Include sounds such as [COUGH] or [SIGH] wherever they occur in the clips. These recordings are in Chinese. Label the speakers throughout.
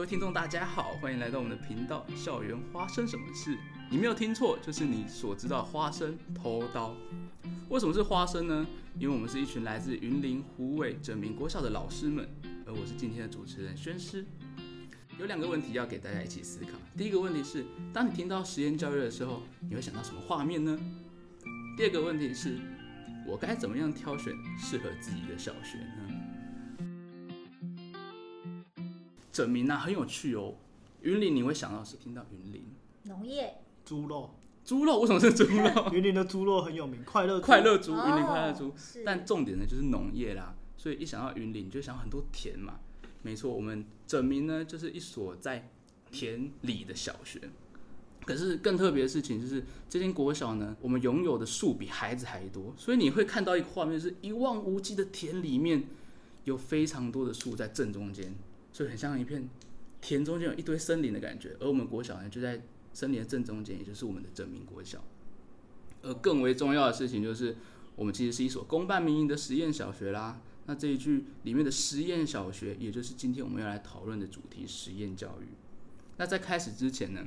Speaker 1: 各位听众，大家好，欢迎来到我们的频道《校园花生什么事》。你没有听错，就是你所知道花生偷刀。为什么是花生呢？因为我们是一群来自云林湖尾整明国小的老师们，而我是今天的主持人宣师。有两个问题要给大家一起思考。第一个问题是，当你听到实验教育的时候，你会想到什么画面呢？第二个问题是，我该怎么样挑选适合自己的小学呢？整名啊，很有趣哦。云林你会想到是听到云林
Speaker 2: 农业
Speaker 3: 猪肉，
Speaker 1: 猪肉，为什么是猪肉？[LAUGHS]
Speaker 3: 云林的猪肉很有名，快乐
Speaker 1: 快乐猪，
Speaker 2: 哦
Speaker 1: 云林快乐猪。
Speaker 2: 是
Speaker 1: 但重点呢就是农业啦，所以一想到云林，你就想很多田嘛。没错，我们整名呢就是一所在田里的小学。可是更特别的事情就是，这间国小呢，我们拥有的树比孩子还多，所以你会看到一个画面，是一望无际的田里面有非常多的树在正中间，就很像一片田中间有一堆森林的感觉。而我们国小呢就在森林的正中间，也就是我们的整名国小。而更为重要的事情就是，我们其实是一所公办民营的实验小学啦。那这一句里面的实验小学，也就是今天我们要来讨论的主题——实验教育。那在开始之前呢，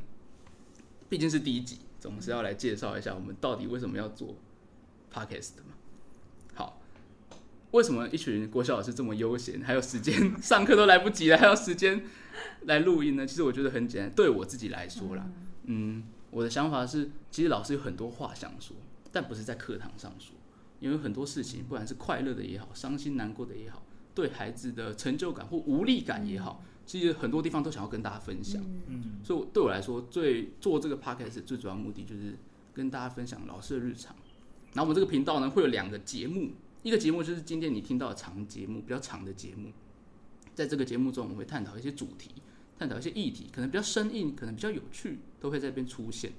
Speaker 1: 毕竟是第一集，总是要来介绍一下我们到底为什么要做 podcast 的嘛。好，为什么一群国小老师这么悠闲，还有时间上课都来不及了，还有时间来录音呢？其实我觉得很简单，对我自己来说啦，嗯，我的想法是，其实老师有很多话想说，但不是在课堂上说，因为很多事情，不管是快乐的也好，伤心难过的也好，对孩子的成就感或无力感也好，其实很多地方都想要跟大家分享。
Speaker 3: 嗯，
Speaker 1: 所以我对我来说，最做这个 podcast 最主要目的就是跟大家分享老师的日常。然后我们这个频道呢，会有两个节目，一个节目就是今天你听到的长节目，比较长的节目。在这个节目中，我们会探讨一些主题，探讨一些议题，可能比较生硬，可能比较有趣，都会在这边出现。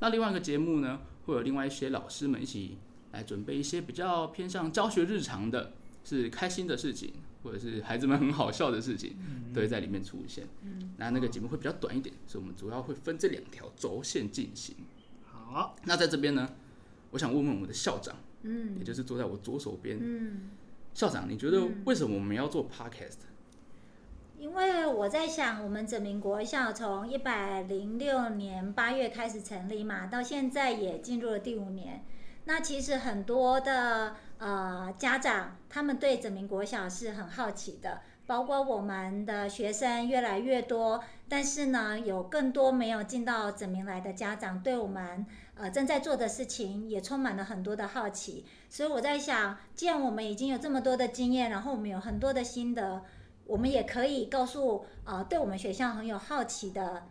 Speaker 1: 那另外一个节目呢，会有另外一些老师们一起来准备一些比较偏向教学日常的，是开心的事情，或者是孩子们很好笑的事情，都会在里面出现。那那个节目会比较短一点，所以我们主要会分这两条轴线进行。
Speaker 3: 好，
Speaker 1: 那在这边呢，我想问问我们的校长，
Speaker 2: 嗯
Speaker 1: 也就是坐在我左手边，
Speaker 2: 嗯，
Speaker 1: 校长，你觉得为什么我们要做 podcast？
Speaker 2: 因为我在想，我们整民国校从一百零六年八月开始成立嘛，到现在也进入了第五年。那其实很多的呃家长，他们对整民国小是很好奇的，包括我们的学生越来越多，但是呢，有更多没有进到整民来的家长，对我们呃正在做的事情也充满了很多的好奇。所以我在想，既然我们已经有这么多的经验，然后我们有很多的心得，我们也可以告诉呃对我们学校很有好奇的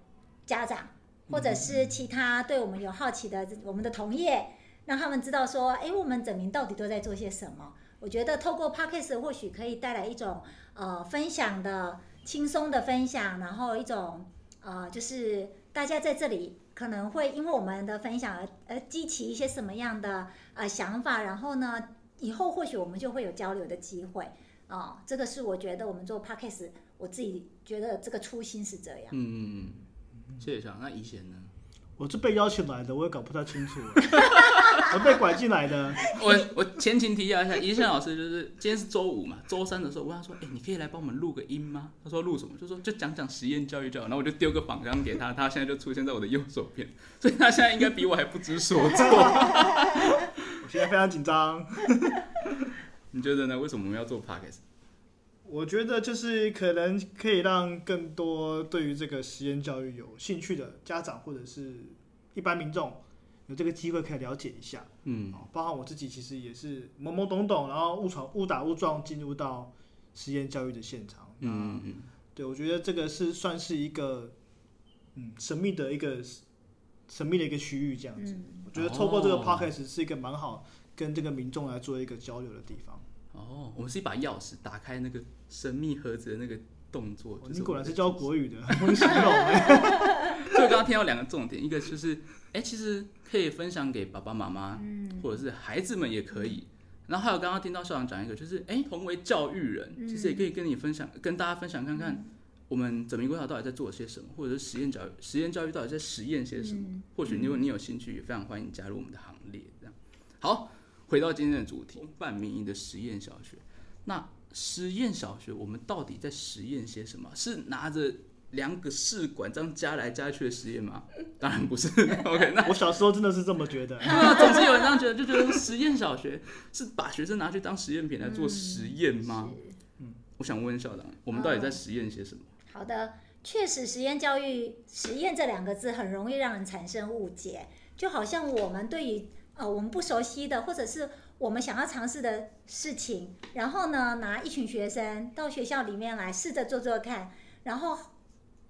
Speaker 2: 家长，或者是其他对我们有好奇的我们的同业，让他们知道说，哎，我们整名到底都在做些什么。我觉得透过 podcast 或许可以带来一种呃分享的轻松的分享，然后一种呃就是大家在这里可能会因为我们的分享而而激起一些什么样的呃想法，然后呢，以后或许我们就会有交流的机会。哦，这个是我觉得我们做 podcast，我自己觉得这个初心是这样。
Speaker 1: 嗯嗯嗯，谢谢小。那以前呢？
Speaker 3: 我是被邀请来的，我也搞不太清楚，[LAUGHS] 我被拐进来的，[LAUGHS]
Speaker 1: 我 [LAUGHS] 我前情提要一下，一线老师就是今天是周五嘛，周三的时候我问他说，哎、你可以来帮我们录个音吗？他说录什么？就说就讲讲实验教育就好。然后我就丢个仿纲给他，他现在就出现在我的右手边，所以他现在应该比我还不知所措。[LAUGHS]
Speaker 3: 我现在非常紧张。
Speaker 1: 你觉得呢？为什么我们要做 podcast？
Speaker 3: 我觉得就是可能可以让更多对于这个实验教育有兴趣的家长或者是一般民众有这个机会可以了解一下。
Speaker 1: 嗯
Speaker 3: 哦，包含我自己其实也是懵懵懂懂，然后误闯误打误撞进入到实验教育的现场。
Speaker 1: 嗯嗯嗯，
Speaker 3: 对，我觉得这个是算是一个嗯神秘的一个神秘的一个区域这样子。
Speaker 2: 嗯，
Speaker 3: 我觉得透过这个
Speaker 1: 哦
Speaker 3: podcast 是一个蛮好跟这个民众来做一个交流的地方。
Speaker 1: 哦，我们是一把钥匙，打开那个神秘盒子的那个动作。就是
Speaker 3: 你果然是教国语的，[LAUGHS] 很会形容 [LAUGHS] 欸。
Speaker 1: 所以我刚刚听到两个重点，一个就是，哎、其实可以分享给爸爸妈妈，
Speaker 2: 嗯
Speaker 1: 或者是孩子们也可以。然后还有刚刚听到校长讲一个，就是，哎、同为教育人，
Speaker 2: 嗯
Speaker 1: 其实也可以跟你分享，跟大家分享看看，我们整明国小到底在做些什么，或者是实验教育，实验教育到底在实验些什么。
Speaker 2: 嗯
Speaker 1: 或许如果你有兴趣，也非常欢迎加入我们的行列。这样，好，回到今天的主题，半民营的实验小学。那实验小学，我们到底在实验些什么？是拿着两个试管这样加来加去的实验吗？[LAUGHS] 当然不是。[LAUGHS] OK，那
Speaker 3: 我小时候真的是这么觉得。[LAUGHS]
Speaker 1: 对啊，总是有人这样觉得，就觉得实验小学是把学生拿去当实验品来做实验吗？
Speaker 2: 嗯
Speaker 1: 我想问校长，我们到底在实验些什么？
Speaker 2: 好的，确实，实验教育“实验”这两个字很容易让人产生误解，就好像我们对于呃我们不熟悉的，或者是我们想要尝试的事情，然后呢拿一群学生到学校里面来试着做做看，然后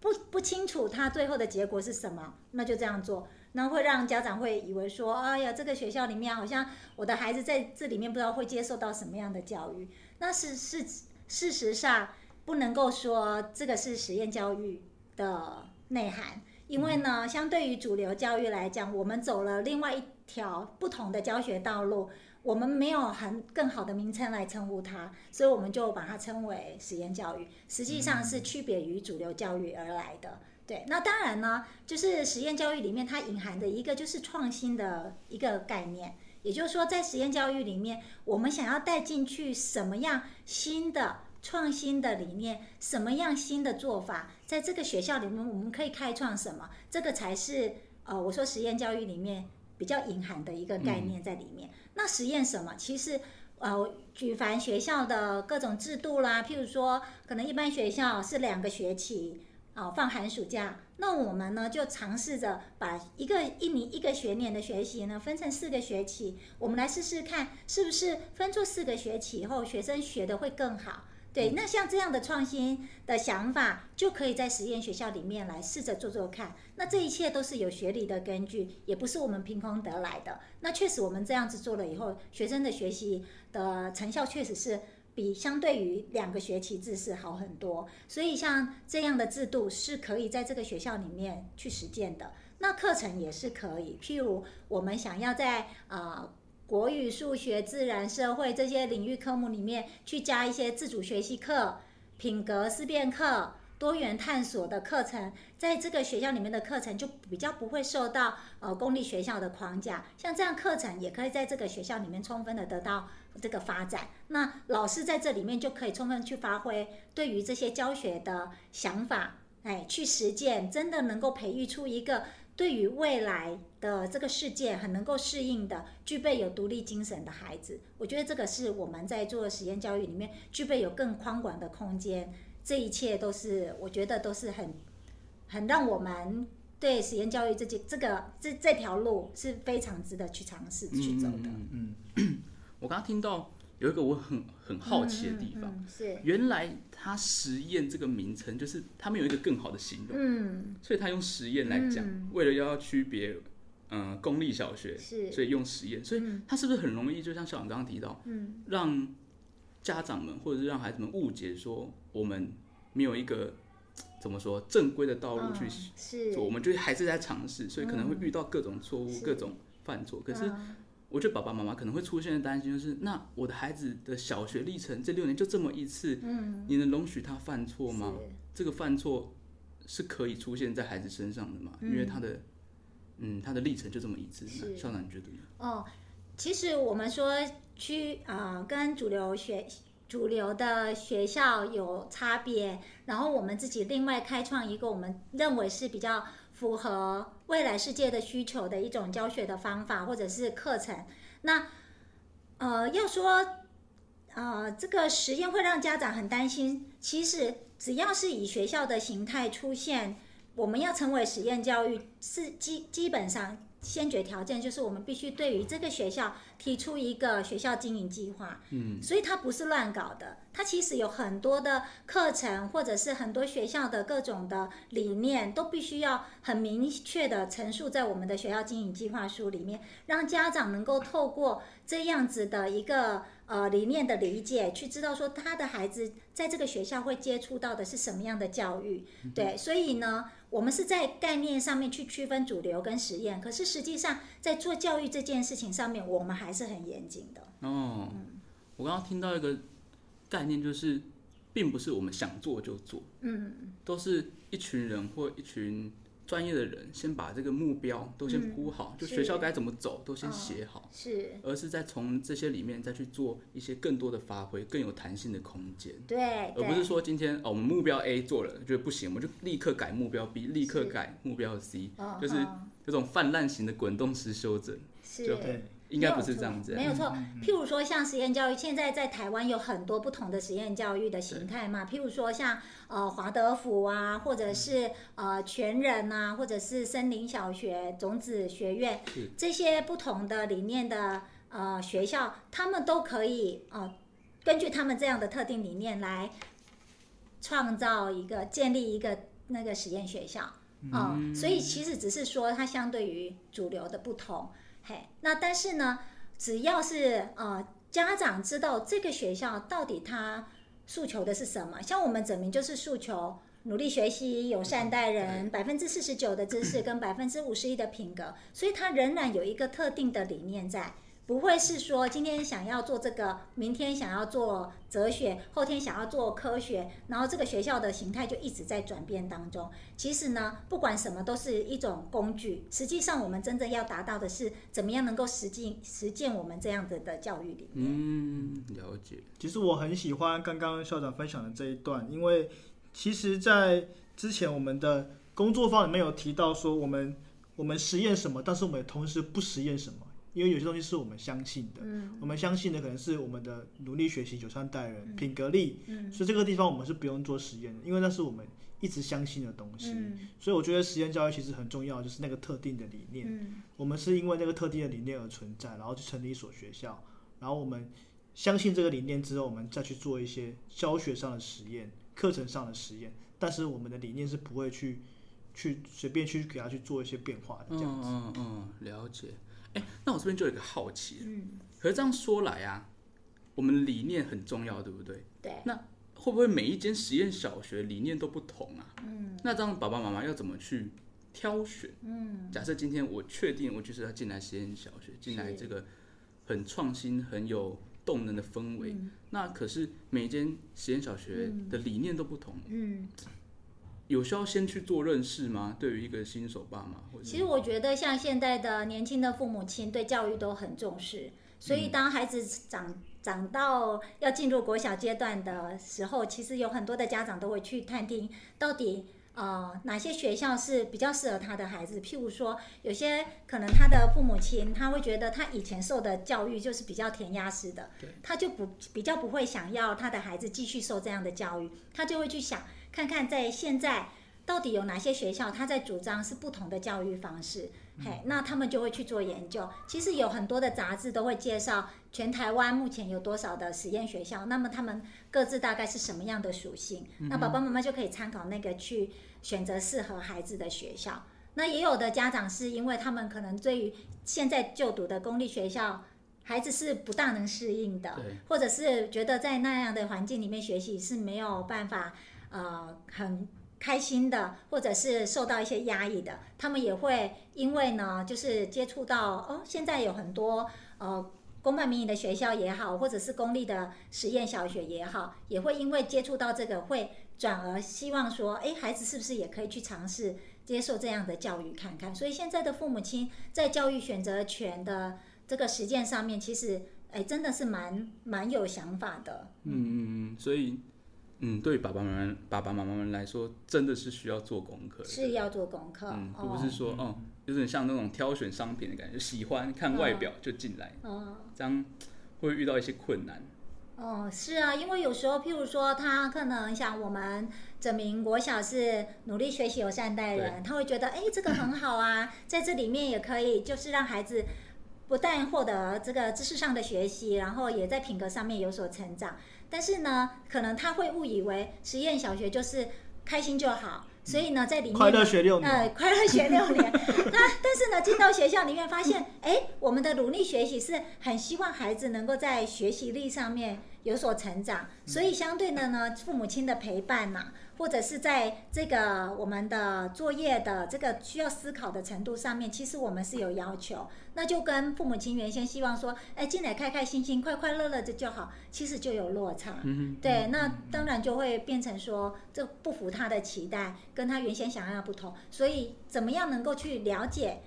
Speaker 2: 不不清楚他最后的结果是什么，那就这样做。那会让家长会以为说，哎呀，这个学校里面好像我的孩子在这里面不知道会接受到什么样的教育。那是是事实上不能够说这个是实验教育的内涵，因为呢，相对于主流教育来讲，我们走了另外一条不同的教学道路，我们没有很更好的名称来称呼它，所以我们就把它称为实验教育，实际上是区别于主流教育而来的。对，那当然呢，就是实验教育里面它隐含的一个就是创新的一个概念，也就是说，在实验教育里面，我们想要带进去什么样新的创新的理念，什么样新的做法，在这个学校里面我们可以开创什么，这个才是呃，我说实验教育里面比较隐含的一个概念在里面。那实验什么？其实呃，举凡学校的各种制度啦，譬如说，可能一般学校是两个学期。啊，放寒暑假，那我们呢就尝试着把一个一年一个学年的学习呢分成四个学期，我们来试试看是不是分出四个学期以后，学生学的会更好。对，那像这样的创新的想法，就可以在实验学校里面来试着做做看。那这一切都是有学理的根据，也不是我们凭空得来的。那确实我们这样子做了以后，学生的学习的成效确实是。比相对于两个学期制是好很多，所以像这样的制度是可以在这个学校里面去实践的。那课程也是可以，譬如我们想要在啊国语、数学、自然、社会这些领域科目里面去加一些自主学习课、品格思辨课。多元探索的课程，在这个学校里面的课程就比较不会受到呃公立学校的框架，像这样课程也可以在这个学校里面充分的得到这个发展。那老师在这里面就可以充分去发挥对于这些教学的想法，哎，去实践，真的能够培育出一个对于未来的这个世界很能够适应的、具备有独立精神的孩子。我觉得这个是我们在做实验教育里面具备有更宽广的空间。这一切都是，我觉得都是很，很让我们对实验教育这件这个这这条路是非常值得去尝试去走的。
Speaker 1: 嗯，[COUGHS] 我刚刚听到有一个我很很好奇的地方，
Speaker 2: 是。
Speaker 1: 原来他实验这个名称就是他们有一个更好的形容，
Speaker 2: 嗯，
Speaker 1: 所以他用实验来讲，为了要区别嗯公立小学，
Speaker 2: 是，
Speaker 1: 所以用实验，所以他是不是很容易就像校长刚刚提到，
Speaker 2: 嗯，
Speaker 1: 让家长们或者是让孩子们误解说我们没有一个怎么说正规的道路去
Speaker 2: 是。
Speaker 1: 做，我们就还是在尝试，所以可能会遇到各种错误、各种犯错。可是我觉得爸爸妈妈可能会出现的担心就是：那我的孩子的小学历程这六年就这么一次，
Speaker 2: 嗯，
Speaker 1: 你能容许他犯错吗？这个犯错是可以出现在孩子身上的嘛？因为他的嗯他的历程就这么一次。校长你觉得呢？
Speaker 2: 哦，其实我们说。去啊，跟主流学主流的学校有差别，然后我们自己另外开创一个我们认为是比较符合未来世界的需求的一种教学的方法或者是课程。那呃，要说呃这个实验会让家长很担心，其实只要是以学校的形态出现，我们要成为实验教育是基基本上。先决条件就是我们必须对于这个学校提出一个学校经营计划，
Speaker 1: 嗯，
Speaker 2: 所以它不是乱搞的，它其实有很多的课程或者是很多学校的各种的理念都必须要很明确的陈述在我们的学校经营计划书里面，让家长能够透过这样子的一个呃理念的理解，去知道说他的孩子在这个学校会接触到的是什么样的教育，对，所以呢。我们是在概念上面去区分主流跟实验，可是实际上在做教育这件事情上面，我们还是很严谨的。
Speaker 1: 哦，我刚刚听到一个概念，就是并不是我们想做就做，
Speaker 2: 嗯，
Speaker 1: 都是一群人或一群专业的人先把这个目标都先铺好，就学校该怎么走都先
Speaker 2: 哦
Speaker 1: 写好，
Speaker 2: 是，
Speaker 1: 而是再从这些里面再去做一些更多的发挥，更有弹性的空间。
Speaker 2: 对，
Speaker 1: 而不是说今天哦，我们目标 A 做了，觉得不行，我们就立刻改目标 B，立刻改目标 C，
Speaker 2: 是
Speaker 1: 就是
Speaker 2: 嗯
Speaker 1: 这种泛滥型的滚动式修正，
Speaker 2: 是
Speaker 1: 应该不是这样子。
Speaker 2: 没有错。
Speaker 3: 嗯
Speaker 2: 譬如说，像实验教育，现在在台湾有很多不同的实验教育的形态嘛。譬如说像呃华德福啊，或者是呃全人啊，或者是森林小学、种子学院
Speaker 1: 是
Speaker 2: 这些不同的理念的呃学校，他们都可以呃根据他们这样的特定理念来创造一个建立一个那个实验学校。啊、所以其实只是说它相对于主流的不同，嘿，那但是呢，只要是呃家长知道这个学校到底他诉求的是什么，像我们整名就是诉求努力学习、友善待人，百分之四十九的知识跟百分之五十一的品格，所以它仍然有一个特定的理念在。不会是说今天想要做这个，明天想要做哲学，后天想要做科学，然后这个学校的形态就一直在转变当中。其实呢，不管什么都是一种工具。实际上，我们真正要达到的是怎么样能够实际实践我们这样子的教育理念。
Speaker 1: 嗯，了解。
Speaker 3: 其实我很喜欢刚刚校长分享的这一段，因为其实，在之前我们的工作坊里面有提到说，我们我们实验什么，但是我们同时不实验什么，因为有些东西是我们相信的，
Speaker 2: 嗯
Speaker 3: 我们相信的可能是我们的努力学习、友善待人、品格力，
Speaker 2: 嗯
Speaker 3: 所以这个地方我们是不用做实验的，因为那是我们一直相信的东西。
Speaker 2: 嗯
Speaker 3: 所以我觉得实验教育其实很重要，就是那个特定的理念。
Speaker 2: 嗯
Speaker 3: 我们是因为那个特定的理念而存在，然后去成立一所学校，然后我们相信这个理念之后，我们再去做一些教学上的实验、课程上的实验，但是我们的理念是不会去去随便去给他去做一些变化的这样
Speaker 1: 嗯
Speaker 3: 子。
Speaker 1: 嗯嗯，了解。哎，那我这边就有一个好奇，
Speaker 2: 嗯，
Speaker 1: 可是这样说来啊，我们理念很重要，对不对？
Speaker 2: 对，
Speaker 1: 会不会每一间实验小学理念都不同啊？嗯，那这样爸爸妈妈要怎么去挑选？嗯，假设今天我确定我就是要进来实验小学，进来
Speaker 2: 是。
Speaker 1: 这个很创新、很有动能的氛围，那可是每一间实验小学的理念都不同，
Speaker 2: 嗯，
Speaker 1: 有需要先去做认识吗？对于一个新手爸妈，
Speaker 2: 其实我觉得像现在的年轻的父母亲对教育都很重视，所以当孩子长长到要进入国小阶段的时候，其实有很多的家长都会去探听到底。呃，哪些学校是比较适合他的孩子？譬如说，有些可能他的父母亲他会觉得他以前受的教育就是比较填鸭式的，他就不比较不会想要他的孩子继续受这样的教育，他就会去想看看在现在到底有哪些学校他在主张是不同的教育方式，嘿，那他们就会去做研究。其实有很多的杂志都会介绍全台湾目前有多少的实验学校，那么他们各自大概是什么样的属性，那爸爸妈妈就可以参考那个去选择适合孩子的学校。那也有的家长是因为他们可能对于现在就读的公立学校。孩子是不大能适应的，或者是觉得在那样的环境里面学习是没有办法，呃，很开心的，或者是受到一些压抑的，他们也会因为呢，就是接触到哦，现在有很多呃公办民营的学校也好，或者是公立的实验小学也好，也会因为接触到这个，会转而希望说，哎，孩子是不是也可以去尝试接受这样的教育看看？所以现在的父母亲在教育选择权的这个实践上面，其实哎真的是蛮蛮有想法的。
Speaker 1: 嗯嗯嗯，所以嗯，对于爸爸妈妈爸爸妈妈们来说，真的是需要做功课的，
Speaker 2: 是要做功课，
Speaker 1: 嗯，
Speaker 2: 哦
Speaker 1: 不是说哦，有点像那种挑选商品的感觉，喜欢看外表就进来，
Speaker 2: 哦
Speaker 1: 这样会遇到一些困难。
Speaker 2: 哦，是啊，因为有时候，譬如说，他可能像我们整名国小是努力学习、友善待人，他会觉得，哎，这个很好啊，在这里面也可以，就是让孩子不但获得这个知识上的学习，然后也在品格上面有所成长。但是呢，可能他会误以为实验小学就是开心就好，所以呢，在里面
Speaker 3: 快乐学六年
Speaker 2: 呃，快乐学六年。[LAUGHS] 那但是呢，进到学校里面发现，哎，我们的努力学习是很希望孩子能够在学习力上面有所成长，所以相对的呢，父母亲的陪伴呐、或者是在这个我们的作业的这个需要思考的程度上面，其实我们是有要求。那就跟父母亲原先希望说，哎，进来开开心心、快快乐乐的就好，其实就有落差。
Speaker 1: 嗯
Speaker 2: 对，那当然就会变成说，这不符他的期待，跟他原先想要的不同。所以，怎么样能够去了解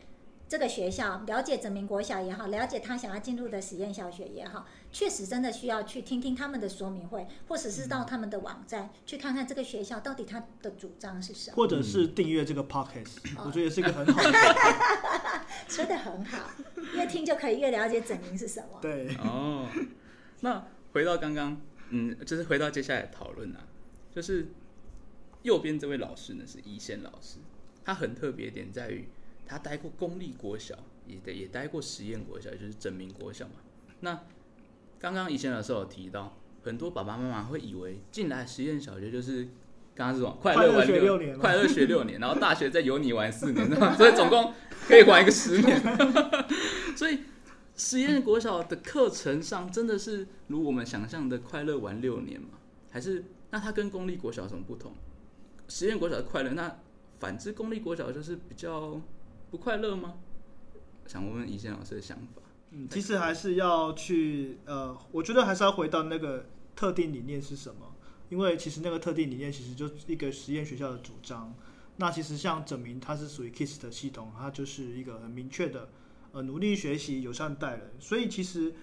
Speaker 2: 这个学校，了解整民国小也好，了解他想要进入的实验小学也好，确实真的需要去听听他们的说明会，或者是到他们的网站去看看这个学校到底他的主张是什么。
Speaker 3: 或者是订阅这个 podcast，我
Speaker 2: 哦
Speaker 3: 觉得也是一个很好的。[LAUGHS] [LAUGHS]
Speaker 2: 说的很好，越听就可以越了解整名是什么。
Speaker 3: 对，
Speaker 1: 哦，那回到刚刚，嗯，就是回到接下来的讨论啊，就是右边这位老师呢是一线老师，他很特别的点在于他待过公立国小，也也也待过实验国小，也就是整名国小嘛。那刚刚以前老师有提到，很多爸爸妈妈会以为进来实验小学就是刚刚是什么快
Speaker 3: 快乐
Speaker 1: 乐玩
Speaker 3: 学六年
Speaker 1: 快乐学六年，然后大学再由你玩四年，所以总共可以玩一个十年。[LAUGHS] 所以实验国小的课程上真的是如我们想象的快乐玩六年吗？还是那它跟公立国小有什么不同？实验国小的快乐，那反之公立国小就是比较不快乐吗？想问问以前老师的想法。
Speaker 3: 嗯，其实还是要去呃，我觉得还是要回到那个特定理念是什么，因为其实那个特定理念其实就是一个实验学校的主张。那其实像整明，它是属于 KISS 的系统，它就是一个很明确的呃努力学习、友善待人。所以其实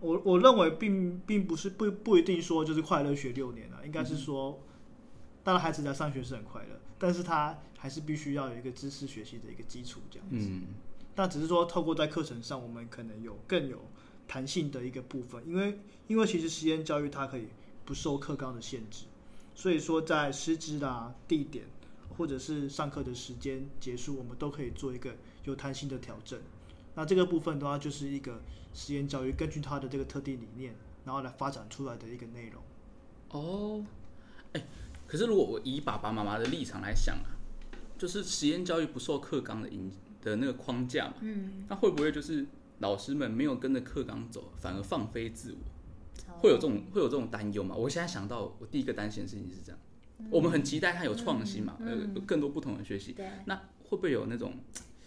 Speaker 3: 我我认为并并不是不不一定说就是快乐学六年了，应该是说，当然孩子在上学是很快乐，但是他还是必须要有一个知识学习的一个基础这样子。
Speaker 1: 嗯，
Speaker 3: 那只是说透过在课程上，我们可能有更有弹性的一个部分，因为因为其实实验教育它可以不受课纲的限制，所以说在师资啦、地点或者是上课的时间结束，我们都可以做一个有弹性的调整。那这个部分的话，就是一个实验教育根据它的这个特定理念，然后来发展出来的一个内容。
Speaker 1: 哦，哎、可是如果我以爸爸妈妈的立场来想啊，就是实验教育不受课纲的影的那个框架嘛，
Speaker 2: 嗯，
Speaker 1: 那会不会就是老师们没有跟着课纲走，反而放飞自我？
Speaker 2: 哦
Speaker 1: 会有这种会有这种担忧吗？我现在想到，我第一个担心的事情是这样，我们很期待它有创新嘛，呃、更多不同的学习，
Speaker 2: 对，
Speaker 1: 那会不会有那种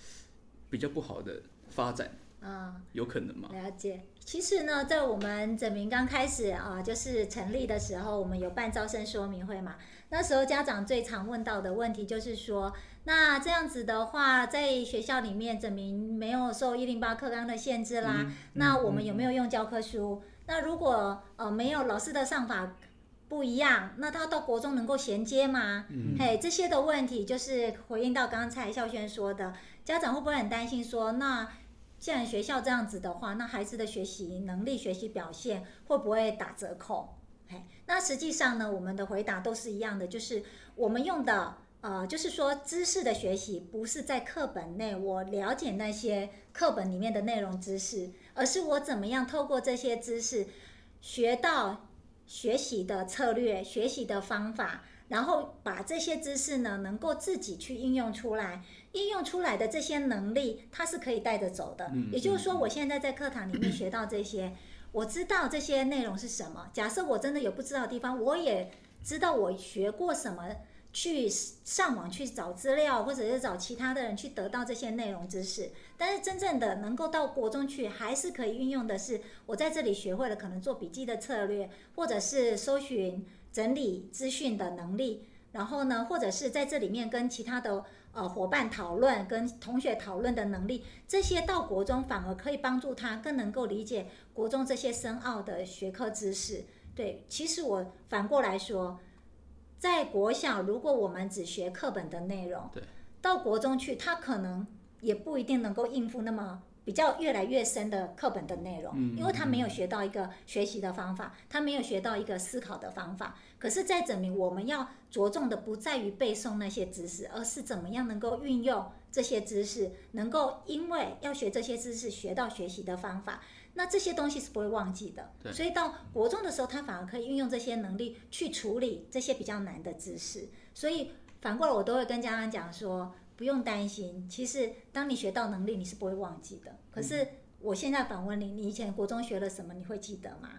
Speaker 1: [TSK] 比较不好的发展？
Speaker 2: 嗯。
Speaker 1: 有可能吗？
Speaker 2: 了解。其实呢，在我们整明刚开始啊，就是成立的时候，我们有办招生说明会嘛。那时候家长最常问到的问题就是说，那这样子的话，在学校里面证明没有受一零八课纲的限制啦，
Speaker 1: 嗯
Speaker 2: 那我们有没有用教科书？那如果呃没有老师的上法不一样，那他到国中能够衔接吗？
Speaker 1: 嗯
Speaker 2: 嘿，这些的问题就是回应到刚才孝轩说的，家长会不会很担心说，那既然学校这样子的话，那孩子的学习能力、学习表现会不会打折扣？嘿，那实际上呢，我们的回答都是一样的，就是我们用的呃，就是说知识的学习不是在课本内我了解那些课本里面的内容知识，而是我怎么样透过这些知识学到学习的策略、学习的方法，然后把这些知识呢能够自己去应用出来。应用出来的这些能力，它是可以带着走的。
Speaker 1: 嗯
Speaker 2: 也就是说，我现在在课堂里面学到这些，我知道这些内容是什么。假设我真的有不知道的地方，我也知道我学过什么，去上网去找资料，或者是找其他的人去得到这些内容知识。但是真正的能够到国中去，还是可以运用的是，我在这里学会了可能做笔记的策略，或者是搜寻整理资讯的能力。然后呢，或者是在这里面跟其他的呃伙伴讨论、跟同学讨论的能力，这些到国中反而可以帮助他更能够理解国中这些深奥的学科知识。对，其实我反过来说，在国小如果我们只学课本的内容，
Speaker 1: 对，
Speaker 2: 到国中去，他可能也不一定能够应付那么。比较越来越深的课本的内容，
Speaker 1: 嗯
Speaker 2: 因为他没有学到一个学习的方法，他没有学到一个思考的方法。可是，在证明我们要着重的不在于背诵那些知识，而是怎么样能够运用这些知识，能够因为要学这些知识，学到学习的方法。那这些东西是不会忘记的，所以到国中的时候，他反而可以运用这些能力去处理这些比较难的知识。所以反过来，我都会跟家长讲说，不用担心，其实当你学到能力，你是不会忘记的。可是我现在反问你，你以前国中学了什么，你会记得吗？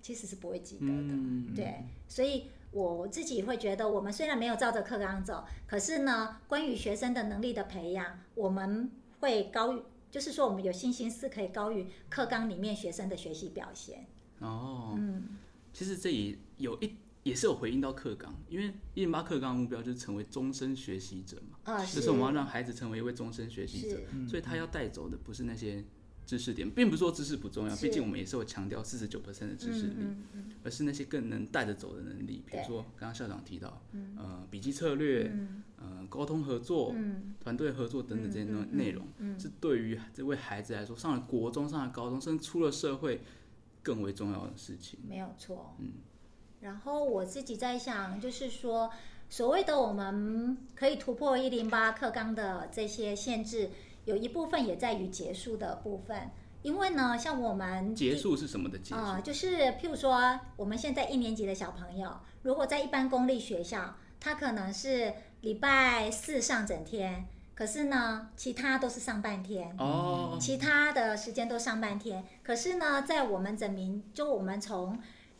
Speaker 2: 其实是不会记得的。
Speaker 1: 嗯，
Speaker 2: 对，所以我自己会觉得，我们虽然没有照着课纲走，可是呢，关于学生的能力的培养，我们会高于，就是说我们有信心是可以高于课纲里面学生的学习表现。
Speaker 1: 哦，
Speaker 2: 嗯，
Speaker 1: 其实这也有一也是有回应到课纲，因为一零八课纲的目标就是成为终身学习者嘛，
Speaker 2: 啊，
Speaker 1: 就是。我们要让孩子成为一位终身学习者，所以他要带走的不是那些知识点，并不是说知识不重要，
Speaker 2: 是。
Speaker 1: 毕竟我们也是有强调四十九的知识力，
Speaker 2: 嗯嗯
Speaker 1: 而是那些更能带着走的能力，比如
Speaker 2: 对
Speaker 1: 说刚刚校长提到，呃，笔记策略，
Speaker 2: 嗯。
Speaker 1: 呃，沟通合作、
Speaker 2: 嗯。
Speaker 1: 团队合作等等这些内
Speaker 2: 嗯嗯
Speaker 1: 内容，
Speaker 2: 嗯。
Speaker 1: 是对于这位孩子来说，上了国中、上了高中，甚至出了社会，更为重要的事情。
Speaker 2: 没有错。
Speaker 1: 嗯，
Speaker 2: 然后我自己在想，就是说，所谓的我们可以突破一零八课纲的这些限制，有一部分也在于结束的部分。因为呢，像我们
Speaker 1: 结束是什么的结束？
Speaker 2: 啊、就是譬如说，我们现在一年级的小朋友，如果在一般公立学校，他可能是礼拜四上整天，可是呢，其他都是上半天。
Speaker 1: 哦，
Speaker 2: 其他的时间都上半天。可是呢，在我们整名，就我们从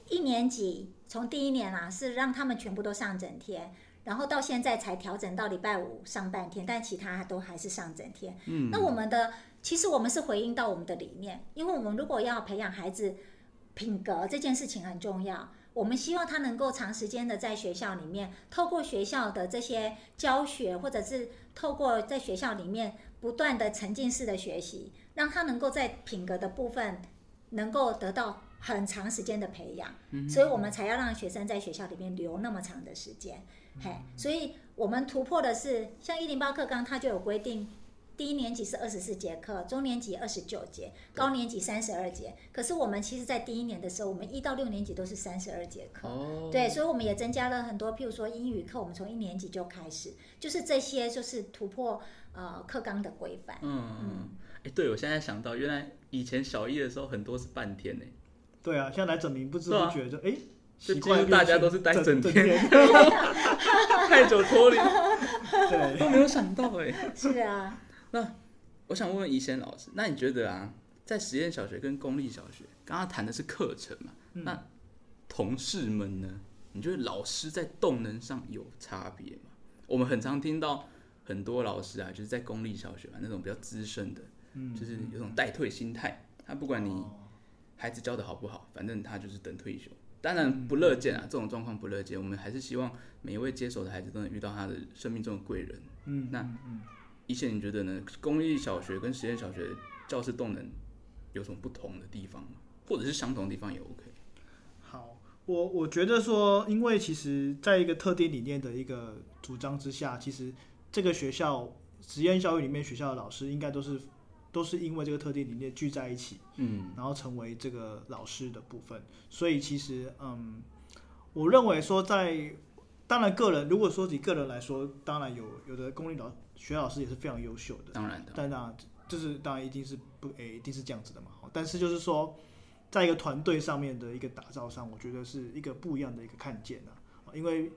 Speaker 2: 一年级，从第一年啊，是让他们全部都上整天，然后到现在才调整到礼拜五上半天，但其他都还是上整天。
Speaker 1: 嗯，
Speaker 2: 那我们的其实我们是回应到我们的理念，因为我们如果要培养孩子品格这件事情很重要。我们希望他能够长时间的在学校里面，透过学校的这些教学，或者是透过在学校里面不断的沉浸式的学习，让他能够在品格的部分能够得到很长时间的培养。所以我们才要让学生在学校里面留那么长的时间。嘿，所以我们突破的是，像一零八课纲它就有规定，低年级是二十四节课，中年级二十九节，高年级三十二节。可是我们其实，在第一年的时候，我们一到六年级都是三十二节课。
Speaker 1: 哦，
Speaker 2: 对，所以我们也增加了很多，譬如说英语课，我们从一年级就开始，就是这些就是突破呃课纲的规范。
Speaker 1: 嗯嗯，哎，对我现在想到，原来以前小一的时候很多是半天呢，
Speaker 3: 对啊，像来整名不知不觉就哎，
Speaker 1: 就几
Speaker 3: 习惯
Speaker 1: 乎大家都是待
Speaker 3: 整
Speaker 1: 整天。
Speaker 3: 天，[LAUGHS]
Speaker 1: 太久脱离。
Speaker 3: 对，
Speaker 1: 都没有想到哎。
Speaker 2: 是啊，那
Speaker 1: 我想问问怡贤老师，那你觉得啊，在实验小学跟公立小学，刚刚谈的是课程嘛？
Speaker 3: 嗯。
Speaker 1: 那同事们呢？你觉得老师在动能上有差别吗？我们很常听到很多老师啊，就是在公立小学啊那种比较资深的，
Speaker 3: 嗯
Speaker 1: 就是有种待退心态，他不管你
Speaker 3: 哦
Speaker 1: 孩子教的好不好，反正他就是等退休。当然不乐见啊，这种状况不乐见。我们还是希望每一位接手的孩子都能遇到他的生命中的贵人。
Speaker 3: 嗯，
Speaker 1: 那
Speaker 3: 嗯嗯
Speaker 1: 一线你觉得呢？公立小学跟实验小学教师动能有什么不同的地方吗？或者是相同的地方也 OK？
Speaker 3: 好，我我觉得说，因为其实在一个特定理念的一个主张之下，其实这个学校实验教育里面学校的老师应该都是都是因为这个特定理念聚在一起，
Speaker 1: 嗯，
Speaker 3: 然后成为这个老师的部分。所以其实，嗯，我认为说在当然个人，如果说以个人来说，当然有有的公立老学校老师也是非常优秀的，
Speaker 1: 当然的，
Speaker 3: 但当然，就是当然一定是不诶、一定是这样子的嘛。但是就是说，在一个团队上面的一个打造上，我觉得是一个不一样的一个看见啊。因为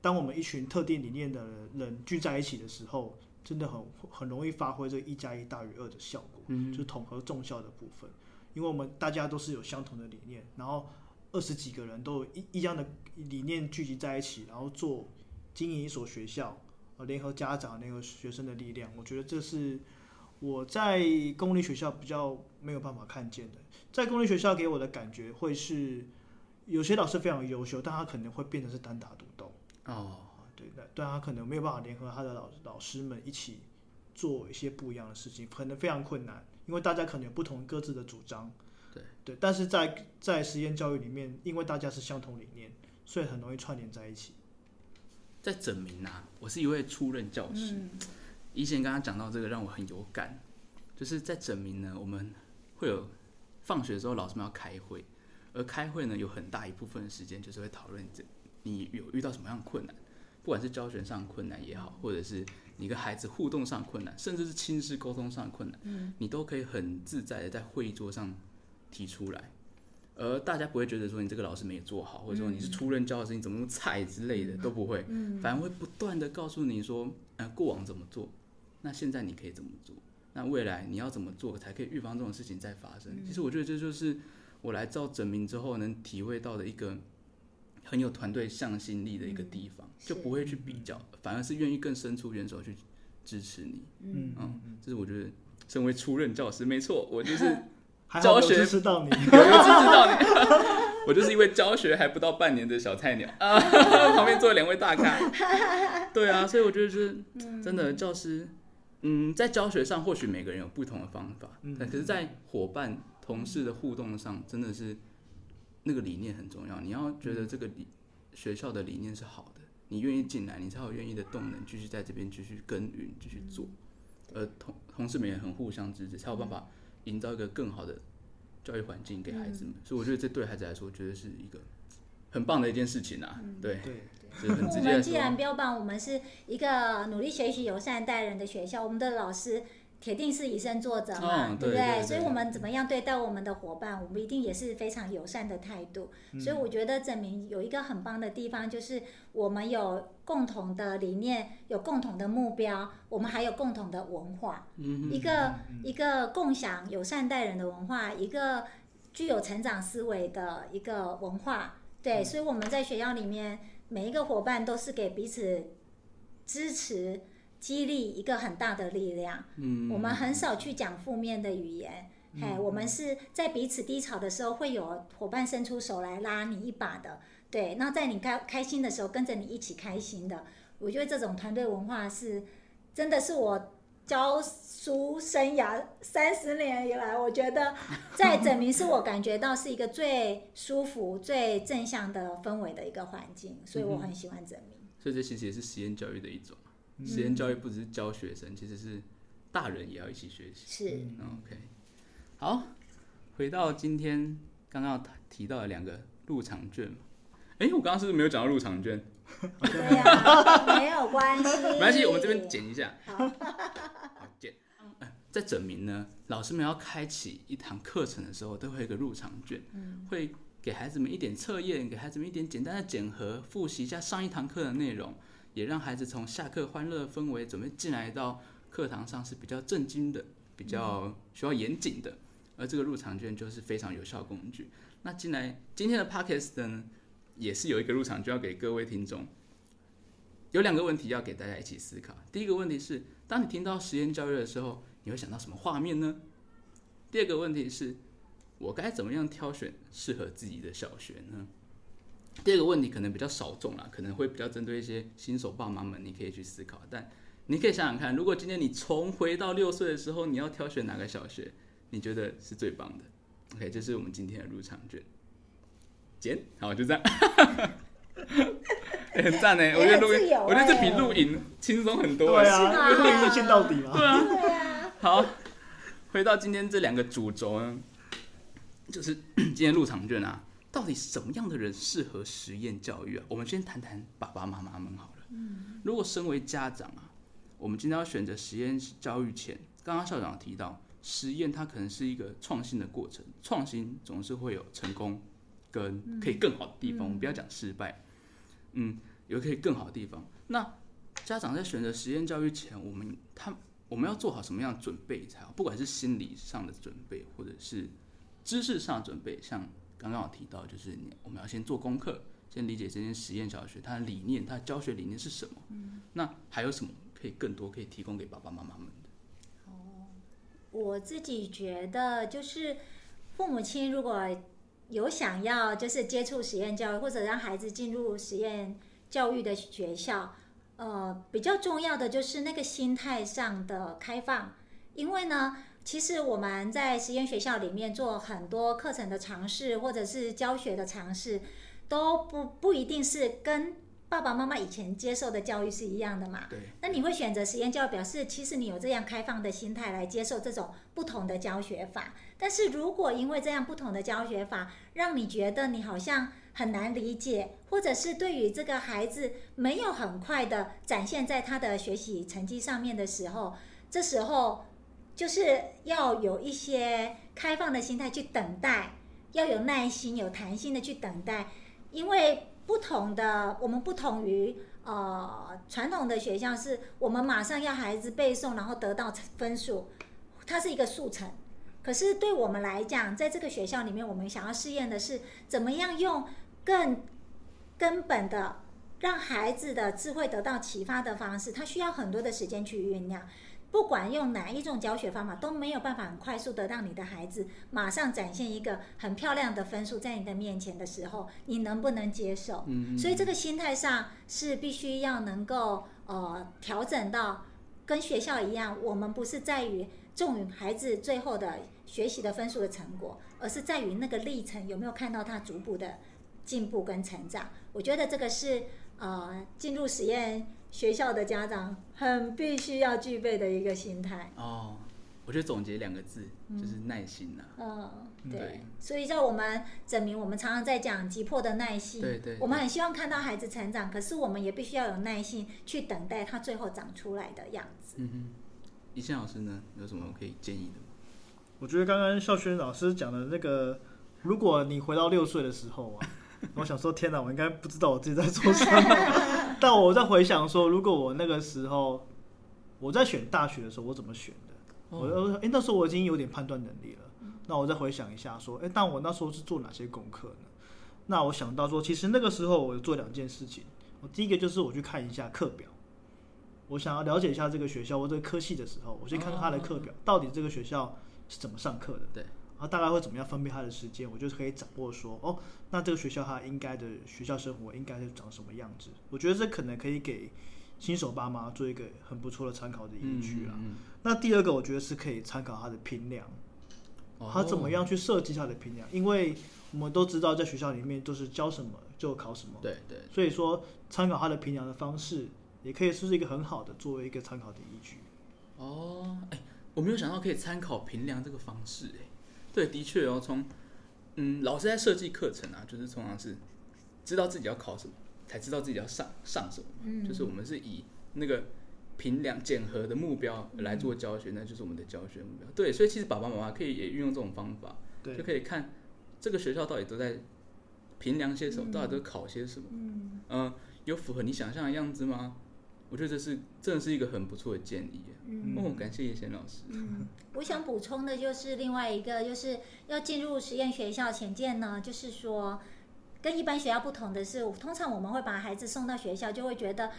Speaker 3: 当我们一群特定理念的人聚在一起的时候，真的很很容易发挥这个一加一大于二的效果，
Speaker 1: 嗯
Speaker 3: 就是统合众效的部分。因为我们大家都是有相同的理念，然后二十几个人都有一一样的理念聚集在一起，然后做经营一所学校，呃，联合家长、联合学生的力量，我觉得这是我在公立学校比较没有办法看见的。在公立学校给我的感觉会是，有些老师非常优秀，但他可能会变成是单打独斗，
Speaker 1: 哦，
Speaker 3: 但他可能没有办法联合他的老老师们一起做一些不一样的事情，可能非常困难，因为大家可能有不同各自的主张。
Speaker 1: 对
Speaker 3: 对，但是在在实验教育里面，因为大家是相同理念，所以很容易串联在一起。
Speaker 1: 在整明啊，我是一位初任教师。
Speaker 2: 嗯，
Speaker 1: 以前刚刚讲到这个，让我很有感，就是在整明呢，我们会有放学的时候，老师们要开会，而开会呢，有很大一部分的时间就是会讨论这你有遇到什么样的困难，不管是教学上困难也好，或者是你跟孩子互动上困难，甚至是亲师沟通上困难，
Speaker 2: 嗯，
Speaker 1: 你都可以很自在的在会议桌上提出来。而大家不会觉得说你这个老师没做好，或者说你是初任教师你怎么菜之类的，都不会。
Speaker 2: 嗯
Speaker 1: 反而会不断的告诉你说，呃，过往怎么做，那现在你可以怎么做，那未来你要怎么做才可以预防这种事情再发生？其实我觉得这就是我来到整名之后能体会到的一个很有团队向心力的一个地方，
Speaker 2: 是
Speaker 1: 就不会去比较，反而是愿意更伸出援手去支持你。
Speaker 3: 嗯
Speaker 1: 嗯，这是我觉得身为初任教师，没错，我就是
Speaker 3: 还有
Speaker 1: 教学
Speaker 3: 支持到你。
Speaker 1: 有支持到你？[LAUGHS] [LAUGHS] 我就是一位教学还不到半年的小菜鸟啊，[LAUGHS] 旁边坐了两位大咖。对啊，所以我觉得是真的教师，嗯，在教学上或许每个人有不同的方法，
Speaker 3: 嗯
Speaker 1: 但可是，在伙伴、同事的互动上，真的是那个理念很重要。你要觉得这个理学校的理念是好的，你愿意进来，你才有愿意的动能继续在这边继续耕耘、继续做。而同同事们也很互相支持，才有办法营造一个更好的教育环境给孩子们。所以我觉得这对孩子来说，我觉得是一个很棒的一件事情啊。对，
Speaker 3: 对，
Speaker 1: 就是很
Speaker 2: 我们既然，标榜我们是一个努力学习、友善待人的学校，我们的老师铁定是以身作则嘛，
Speaker 1: 对对对
Speaker 2: 所以我们怎么样对待我们的伙伴，我们一定也是非常友善的态度。
Speaker 1: 嗯
Speaker 2: 所以我觉得证明有一个很棒的地方，就是我们有共同的理念，有共同的目标，我们还有共同的文化。
Speaker 1: 嗯
Speaker 2: 一个一个共享友善待人的文化，一个具有成长思维的一个文化。对，所以我们在学校里面每一个伙伴都是给彼此支持、激励一个很大的力量。
Speaker 1: 嗯，
Speaker 2: 我们很少去讲负面的语言。哎，我们是在彼此低潮的时候，会有伙伴伸出手来拉你一把的。对，那在你开开心的时候，跟着你一起开心的。我觉得这种团队文化是，真的是我教书生涯 [LAUGHS] 三十年以来，我觉得在整明是我感觉到是一个最舒服、最正向的氛围的一个环境，所以我很喜欢整明。
Speaker 1: 所以这其实也是实验教育的一种。实验教育不只是教学生，其实是大人也要一起学习。
Speaker 2: 是，
Speaker 1: 嗯 OK，好，回到今天刚刚提到的两个入场券嘛。哎、我刚刚是不是没有讲到入场券？
Speaker 2: 对呀、[LAUGHS] 没有关系，
Speaker 1: 没关系，我们这边剪一下。
Speaker 2: 好，
Speaker 1: 好，剪。呃在整名呢，老师们要开启一堂课程的时候，都会有一个入场券，会给孩子们一点测验，给孩子们一点简单的检核，复习一下上一堂课的内容，也让孩子从下课欢乐的氛围准备进来到课堂上是比较震惊的，比较需要严谨的。而这个入场券就是非常有效工具。那进来今天的 podcast 呢，也是有一个入场券要给各位听众。有两个问题要给大家一起思考。第一个问题是，当你听到实验教育的时候，你会想到什么画面呢？第二个问题是，我该怎么样挑选适合自己的小学呢？第二个问题可能比较少众啦，可能会比较针对一些新手爸妈们，你可以去思考。但你可以想想看，如果今天你重回到六岁的时候，你要挑选哪个小学，你觉得是最棒的？OK，这是我们今天的入场券。剪，好，就这样。欸 [LAUGHS] 很赞呢，我觉得录我觉得这比
Speaker 2: 欸
Speaker 1: 录影轻松很多。欸
Speaker 3: 对啊，
Speaker 2: 吗
Speaker 3: 因为一线到底嘛。
Speaker 1: 对啊，
Speaker 2: 对呀、
Speaker 1: 好，回到今天这两个主轴呢，就是 [COUGHS] 今天入场券啊，到底什么样的人适合实验教育啊？我们先谈谈爸爸妈妈们好了。嗯如果身为家长啊，我们今天要选择实验教育前，刚刚校长提到，实验它可能是一个创新的过程，创新总是会有成功跟可以更好的地方，我们不要讲失败，嗯，有可以更好的地方。那家长在选择实验教育前，我们他我们要做好什么样的准备才好？不管是心理上的准备，或者是知识上的准备，像刚刚有提到，就是我们要先做功课，先理解这间实验小学它的理念，它的教学理念是什么。那还有什么可以更多可以提供给爸爸妈妈们的？
Speaker 2: 我自己觉得，就是父母亲如果有想要就是接触实验教育，或者让孩子进入实验教育的学校，呃，比较重要的就是那个心态上的开放，因为呢。其实我们在实验学校里面做很多课程的尝试，或者是教学的尝试，都不不一定是跟爸爸妈妈以前接受的教育是一样的嘛。
Speaker 1: 对，
Speaker 2: 那你会选择实验教育，表示其实你有这样开放的心态来接受这种不同的教学法。但是如果因为这样不同的教学法，让你觉得你好像很难理解，或者是对于这个孩子没有很快的展现在他的学习成绩上面的时候，这时候就是要有一些开放的心态去等待，要有耐心、有弹性的去等待，因为不同的我们不同于。呃，传统的学校是我们马上要孩子背诵，然后得到分数，它是一个速成。可是对我们来讲，在这个学校里面，我们想要试验的是怎么样用更根本的让孩子的智慧得到启发的方式，他需要很多的时间去酝酿。不管用哪一种教学方法，都没有办法很快速的让你的孩子马上展现一个很漂亮的分数在你的面前的时候，你能不能接受？
Speaker 1: 嗯，
Speaker 2: 所以这个心态上是必须要能够呃调整到跟学校一样，我们不是在于重于孩子最后的学习的分数的成果，而是在于那个历程有没有看到他逐步的进步跟成长。我觉得这个是呃进入实验。学校的家长很必须要具备的一个心态
Speaker 1: 哦，我觉得总结两个字就是耐心呐。
Speaker 2: 嗯，对。所以在我们证明，我们常常在讲急迫的耐心。
Speaker 1: 对对。
Speaker 2: 我们很希望看到孩子成长，可是我们也必须要有耐心去等待他最后长出来的样子。
Speaker 1: 嗯哼。一线老师呢，有什么可以建议的吗？
Speaker 3: 我觉得刚刚孝轩老师讲的那个，如果你回到六岁的时候啊。我想说，天哪，我应该不知道我自己在做什么。但我在回想说，如果我那个时候我在选大学的时候，我怎么选的？我我哎，那时候我已经有点判断能力了。那我再回想一下，说，哎，但我那时候是做哪些功课呢？那我想到说，其实那个时候我做两件事情。我第一个就是我去看一下课表，我想要了解一下这个学校或这个科系的时候，我去看看他的课表，到底这个学校是怎么上课的。
Speaker 1: 对。
Speaker 3: 然后大概会怎么样分配他的时间，我就可以掌握说，哦，那这个学校他应该的学校生活应该是长什么样子？我觉得这可能可以给新手爸妈做一个很不错的参考的依据啊。那第二个，我觉得是可以参考他的评量，他怎么样去设计他的评量？因为我们都知道，在学校里面都是教什么就考什么，
Speaker 1: 对对。
Speaker 3: 所以说，参考他的评量的方式，也可以是一个很好的作为一个参考的依据。
Speaker 1: 哦，哎，我没有想到可以参考评量这个方式，哎。对，的确哦，从嗯，老师在设计课程啊，就是通常是知道自己要考什么，才知道自己要上上什么。嗯，就是我们是以那个评量检核的目标来做教学，那就是我们的教学目标。对，所以其实爸爸妈妈可以也运用这种方法，就可以看这个学校到底都在评量些什么，到底都考些什么。嗯，嗯，有符合你想象的样子吗？我觉得这是真的是一个很不错的建议。嗯，哦，感谢叶贤老师。
Speaker 2: 嗯，我想补充的就是另外一个，就是要进入实验学校前见呢，就是说跟一般学校不同的是，通常我们会把孩子送到学校，就会觉得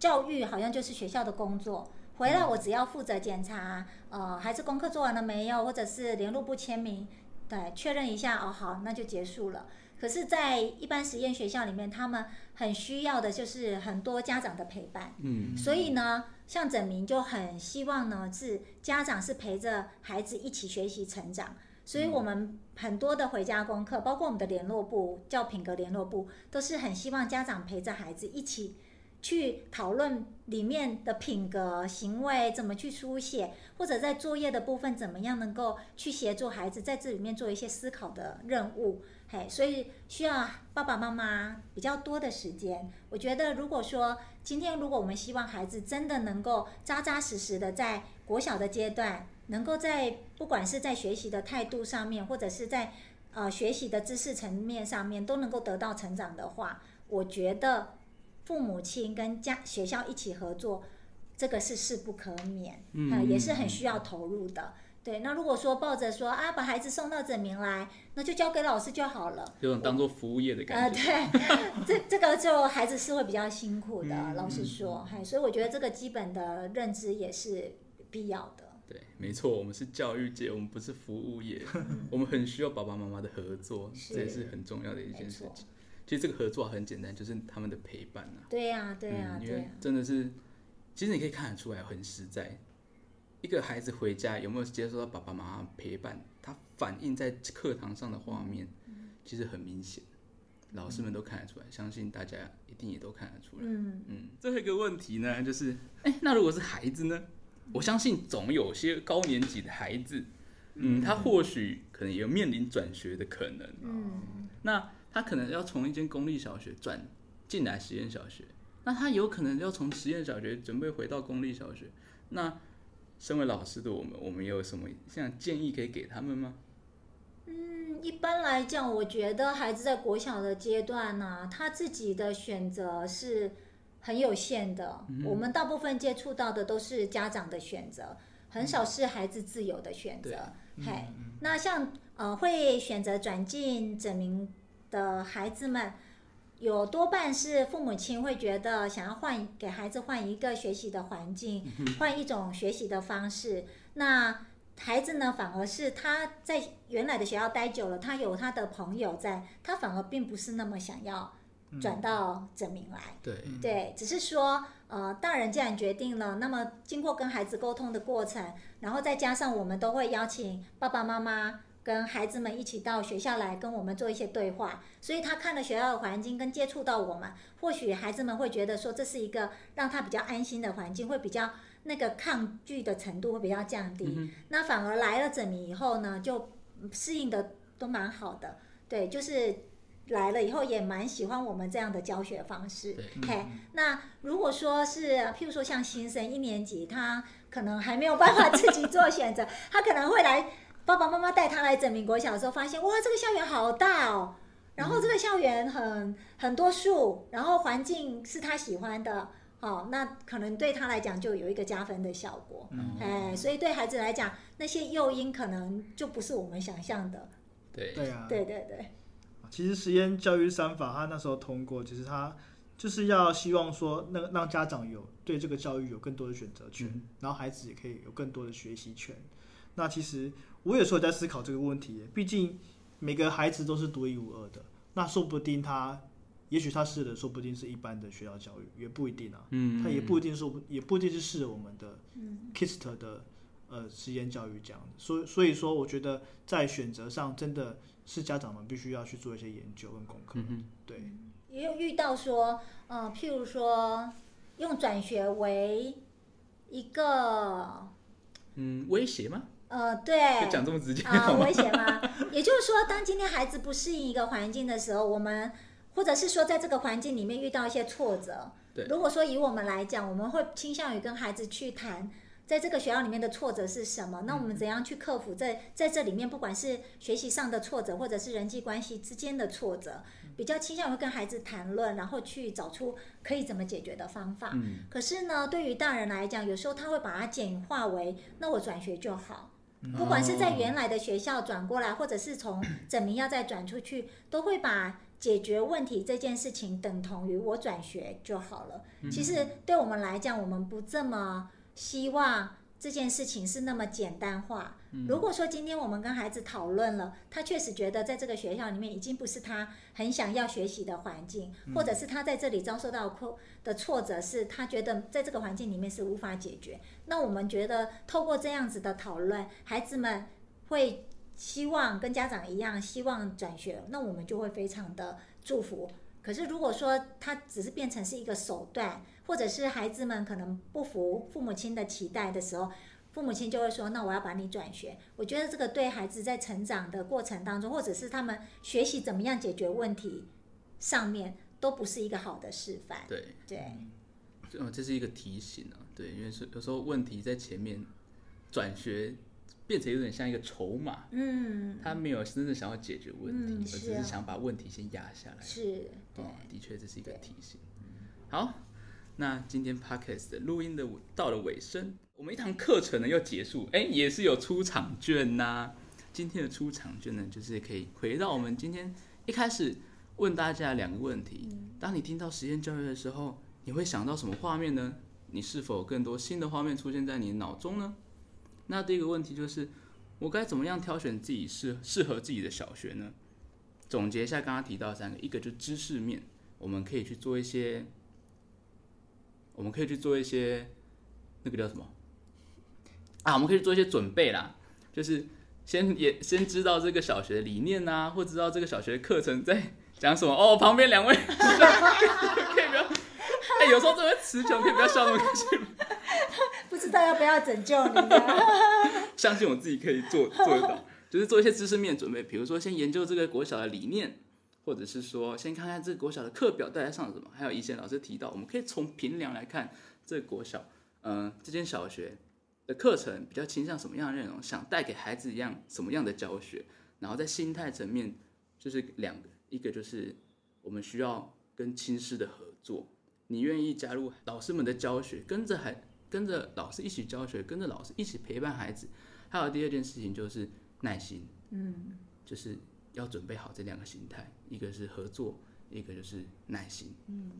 Speaker 2: 教育好像就是学校的工作，回来我只要负责检查，呃，孩子功课做完了没有，或者是联络部签名，对，确认一下，哦，好，那就结束了。可是，在一般实验学校里面，他们很需要的就是很多家长的陪伴。嗯，所以呢，像整明就很希望呢，是家长是陪着孩子一起学习成长。所以我们很多的回家功课，包括我们的联络部叫品格联络部，都是很希望家长陪着孩子一起去讨论里面的品格行为怎么去书写，或者在作业的部分怎么样能够去协助孩子在这里面做一些思考的任务。嘿，所以需要爸爸妈妈比较多的时间。我觉得，如果说今天如果我们希望孩子真的能够扎扎实实的在国小的阶段，能够在不管是在学习的态度上面，或者是在呃学习的知识层面上面都能够得到成长的话，我觉得父母亲跟家学校一起合作，这个是势不可免，嗯，也是很需要投入的。对，那如果说抱着说啊，把孩子送到诊明来，那就交给老师就好了，
Speaker 1: 有种当做服务业的感
Speaker 2: 觉。呃，对，[LAUGHS] 这这个就孩子是会比较辛苦的，老实说，嗨，所以我觉得这个基本的认知也是必要的。
Speaker 1: 对，没错，我们是教育界，我们不是服务业，[LAUGHS] 我们很需要爸爸妈妈的合作，这也是很重要的一件事情。其实这个合作很简单，就是他们的陪伴啊。
Speaker 2: 对呀，对呀，
Speaker 1: 因为真的是，其实你可以看得出来，很实在。一个孩子回家有没有接受到爸爸妈妈陪伴？他反映在课堂上的画面，其实很明显，老师们都看得出来，相信大家一定也都看得出来。嗯嗯。最后一个问题呢，就是，哎，那如果是孩子呢？我相信总有些高年级的孩子，嗯，他或许可能有面临转学的可能。嗯。那他可能要从一间公立小学转进来实验小学，那他有可能要从实验小学准备回到公立小学，那。身为老师的我们，我们有什么像建议可以给他们吗？
Speaker 2: 嗯，一般来讲，我觉得孩子在国小的阶段呢，他自己的选择是很有限的。我们大部分接触到的都是家长的选择，很少是孩子自由的选择。嘿，那像呃会选择转进整名的孩子们，有多半是父母亲会觉得想要换给孩子换一个学习的环境，换一种学习的方式。那孩子呢，反而是他在原来的学校待久了，他有他的朋友在，他反而并不是那么想要转到整名来。
Speaker 1: 对，
Speaker 2: 对，只是说，呃，大人既然决定了，那么经过跟孩子沟通的过程，然后再加上我们都会邀请爸爸妈妈跟孩子们一起到学校来跟我们做一些对话，所以他看了学校的环境跟接触到我们，或许孩子们会觉得说这是一个让他比较安心的环境，会比较那个抗拒的程度会比较降低，那反而来了整理以后呢，就适应的都蛮好的，对，就是。来了以后也蛮喜欢我们这样的教学方式。嘿，那如果说是譬如说像新生一年级，他可能还没有办法自己做选择，他可能会来爸爸妈妈带他来整民国小的时候，发现哇，这个校园好大哦，然后这个校园很很多树，然后环境是他喜欢的，哦，那可能对他来讲就有一个加分的效果。哎，所以对孩子来讲，那些诱因可能就不是我们想象的。
Speaker 1: 对
Speaker 3: 对啊，
Speaker 2: 对对对。
Speaker 3: 其实实验教育三法，他那时候通过，其实他就是要希望说，那让家长有对这个教育有更多的选择权，然后孩子也可以有更多的学习权。那其实我有时候在思考这个问题，毕竟每个孩子都是独一无二的，那说不定他，也许他适的，说不定是一般的学校教育，也不一定啊。嗯，他也不一定说，也不一定是适合我们的 KIST 的呃实验教育这样的。所所以说，我觉得在选择上真的。是家长们必须要去做一些研究跟功课，嗯对。
Speaker 2: 也有遇到说，呃，譬如说用转学为一个，
Speaker 1: 嗯，威胁吗？
Speaker 2: 呃，对。
Speaker 1: 讲这么直接
Speaker 2: 啊？危险吗？[LAUGHS] 也就是说，当今天孩子不适应一个环境的时候，我们或者是说在这个环境里面遇到一些挫折，
Speaker 1: 对。
Speaker 2: 如果说以我们来讲，我们会倾向于跟孩子去谈。在这个学校里面的挫折是什么？那我们怎样去克服在在这里面，不管是学习上的挫折，或者是人际关系之间的挫折，比较倾向于跟孩子谈论，然后去找出可以怎么解决的方法。可是呢，对于大人来讲，有时候他会把它简化为，那我转学就好，不管是在原来的学校转过来，或者是从 [CLEARS THROAT] 整名要再转出去，都会把解决问题这件事情等同于我转学就好了。其实对我们来讲，我们不这么。希望这件事情是那么简单化。如果说今天我们跟孩子讨论了，他确实觉得在这个学校里面已经不是他很想要学习的环境，或者是他在这里遭受到挫的挫折，是他觉得在这个环境里面是无法解决。那我们觉得透过这样子的讨论，孩子们会希望跟家长一样希望转学，那我们就会非常的祝福。可是如果说它只是变成是一个手段，或者是孩子们可能不服父母亲的期待的时候，父母亲就会说：“那我要把你转学。”我觉得这个对孩子在成长的过程当中，或者是他们学习怎么样解决问题上面，都不是一个好的示范。
Speaker 1: 对
Speaker 2: 对，
Speaker 1: 嗯，这是一个提醒啊。对，因为是有时候问题在前面，转学变成有点像一个筹码。嗯，他没有真正想要解决问题，而只是想把问题先压下来。
Speaker 2: 是，对，
Speaker 1: 的确这是一个提醒。好。那今天 podcast 的录音的到了尾声，我们一堂课程呢要结束，哎，也是有出场券呐。今天的出场券呢，就是可以回到我们今天一开始问大家两个问题：当你听到实验教育的时候，你会想到什么画面呢？你是否有更多新的画面出现在你脑中呢？那第一个问题就是，我该怎么样挑选自己适适合自己的小学呢？总结一下刚刚提到三个，一个就知识面，我们可以去做一些。我们可以去做一些，那个叫什么啊？我们可以做一些准备啦，就是先也先知道这个小学的理念呐，或知道这个小学课程在讲什么哦。旁边两位 [LAUGHS] 可以不要，[LAUGHS] 哎，有时候这位词穷，可以不要笑那么开心。
Speaker 2: 知道要不要拯救你？[LAUGHS]
Speaker 1: 相信我自己可以做做得到，就是做一些知识面准备，比如说先研究这个国小的理念。或者是说，先看看这个国小的课表大家上什么，还有一些老师提到，我们可以从评量来看这国小，嗯，这间小学的课程比较倾向什么样的内容，想带给孩子一样什么样的教学，然后在心态层面就是两个，一个就是我们需要跟亲师的合作，你愿意加入老师们的教学，跟着孩跟着老师一起教学，跟着老师一起陪伴孩子，还有第二件事情就是耐心，
Speaker 2: 嗯，
Speaker 1: 就是要准备好这两个心态，一个是合作，一个就是耐心。嗯，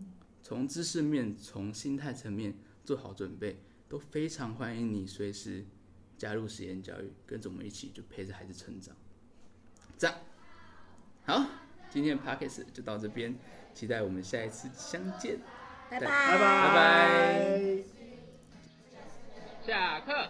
Speaker 1: 从知识面、从心态层面做好准备，都非常欢迎你随时加入实验教育，跟着我们一起就陪着孩子成长。这样，好，今天的 p o d c a s t 就到这边，期待我们下一次相见。
Speaker 2: 拜
Speaker 1: 拜
Speaker 3: 拜
Speaker 1: 拜
Speaker 3: 拜。
Speaker 1: 下课。